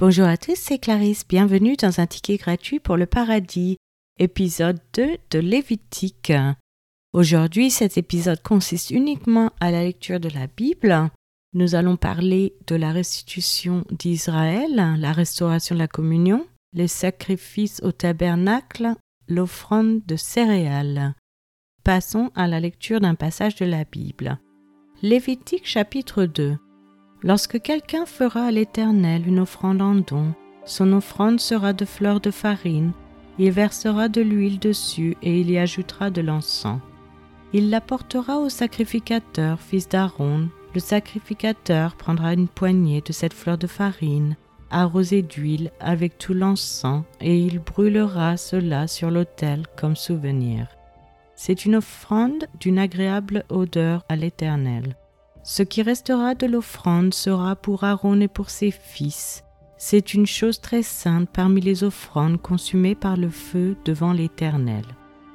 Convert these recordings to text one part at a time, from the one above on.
Bonjour à tous, c'est Clarisse. Bienvenue dans un ticket gratuit pour le paradis, épisode 2 de Lévitique. Aujourd'hui, cet épisode consiste uniquement à la lecture de la Bible. Nous allons parler de la restitution d'Israël, la restauration de la communion, les sacrifices au tabernacle, l'offrande de céréales. Passons à la lecture d'un passage de la Bible. Lévitique chapitre 2 Lorsque quelqu'un fera à l'Éternel une offrande en don, son offrande sera de fleurs de farine, il versera de l'huile dessus et il y ajoutera de l'encens. Il l'apportera au sacrificateur, fils d'Aaron. Le sacrificateur prendra une poignée de cette fleur de farine, arrosée d'huile avec tout l'encens, et il brûlera cela sur l'autel comme souvenir. C'est une offrande d'une agréable odeur à l'Éternel. Ce qui restera de l'offrande sera pour Aaron et pour ses fils. C'est une chose très sainte parmi les offrandes consumées par le feu devant l'Éternel.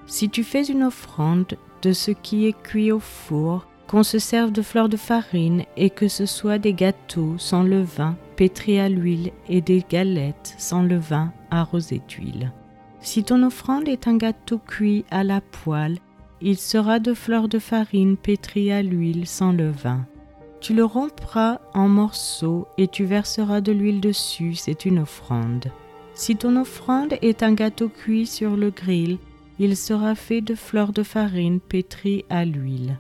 Si tu fais une offrande de ce qui est cuit au four, qu'on se serve de fleurs de farine et que ce soit des gâteaux sans levain pétris à l'huile et des galettes sans levain arrosées d'huile. Si ton offrande est un gâteau cuit à la poêle, il sera de fleurs de farine pétries à l'huile sans levain. Tu le rompras en morceaux et tu verseras de l'huile dessus, c'est une offrande. Si ton offrande est un gâteau cuit sur le grill, il sera fait de fleurs de farine pétries à l'huile.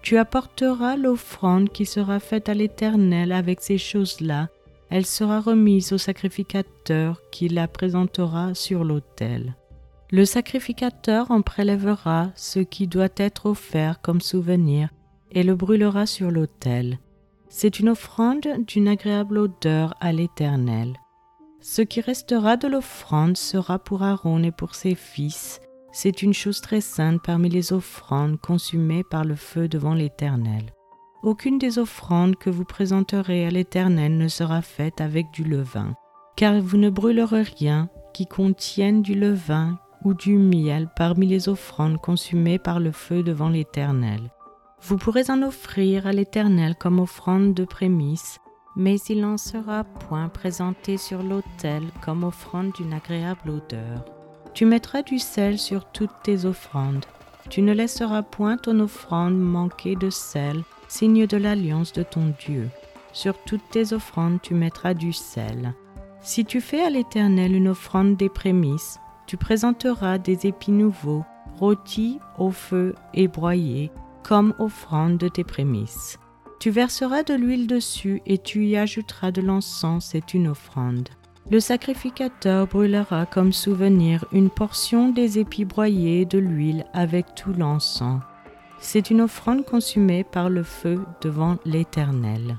Tu apporteras l'offrande qui sera faite à l'Éternel avec ces choses-là. Elle sera remise au sacrificateur qui la présentera sur l'autel. Le sacrificateur en prélèvera ce qui doit être offert comme souvenir et le brûlera sur l'autel. C'est une offrande d'une agréable odeur à l'Éternel. Ce qui restera de l'offrande sera pour Aaron et pour ses fils. C'est une chose très sainte parmi les offrandes consumées par le feu devant l'Éternel. Aucune des offrandes que vous présenterez à l'Éternel ne sera faite avec du levain, car vous ne brûlerez rien qui contienne du levain ou du miel parmi les offrandes consumées par le feu devant l'Éternel. Vous pourrez en offrir à l'Éternel comme offrande de prémices, mais il n'en sera point présenté sur l'autel comme offrande d'une agréable odeur. Tu mettras du sel sur toutes tes offrandes. Tu ne laisseras point ton offrande manquer de sel, signe de l'alliance de ton Dieu. Sur toutes tes offrandes tu mettras du sel. Si tu fais à l'Éternel une offrande des prémices, tu présenteras des épis nouveaux, rôtis au feu et broyés, comme offrande de tes prémices. Tu verseras de l'huile dessus et tu y ajouteras de l'encens, c'est une offrande. Le sacrificateur brûlera comme souvenir une portion des épis broyés de l'huile avec tout l'encens. C'est une offrande consumée par le feu devant l'Éternel.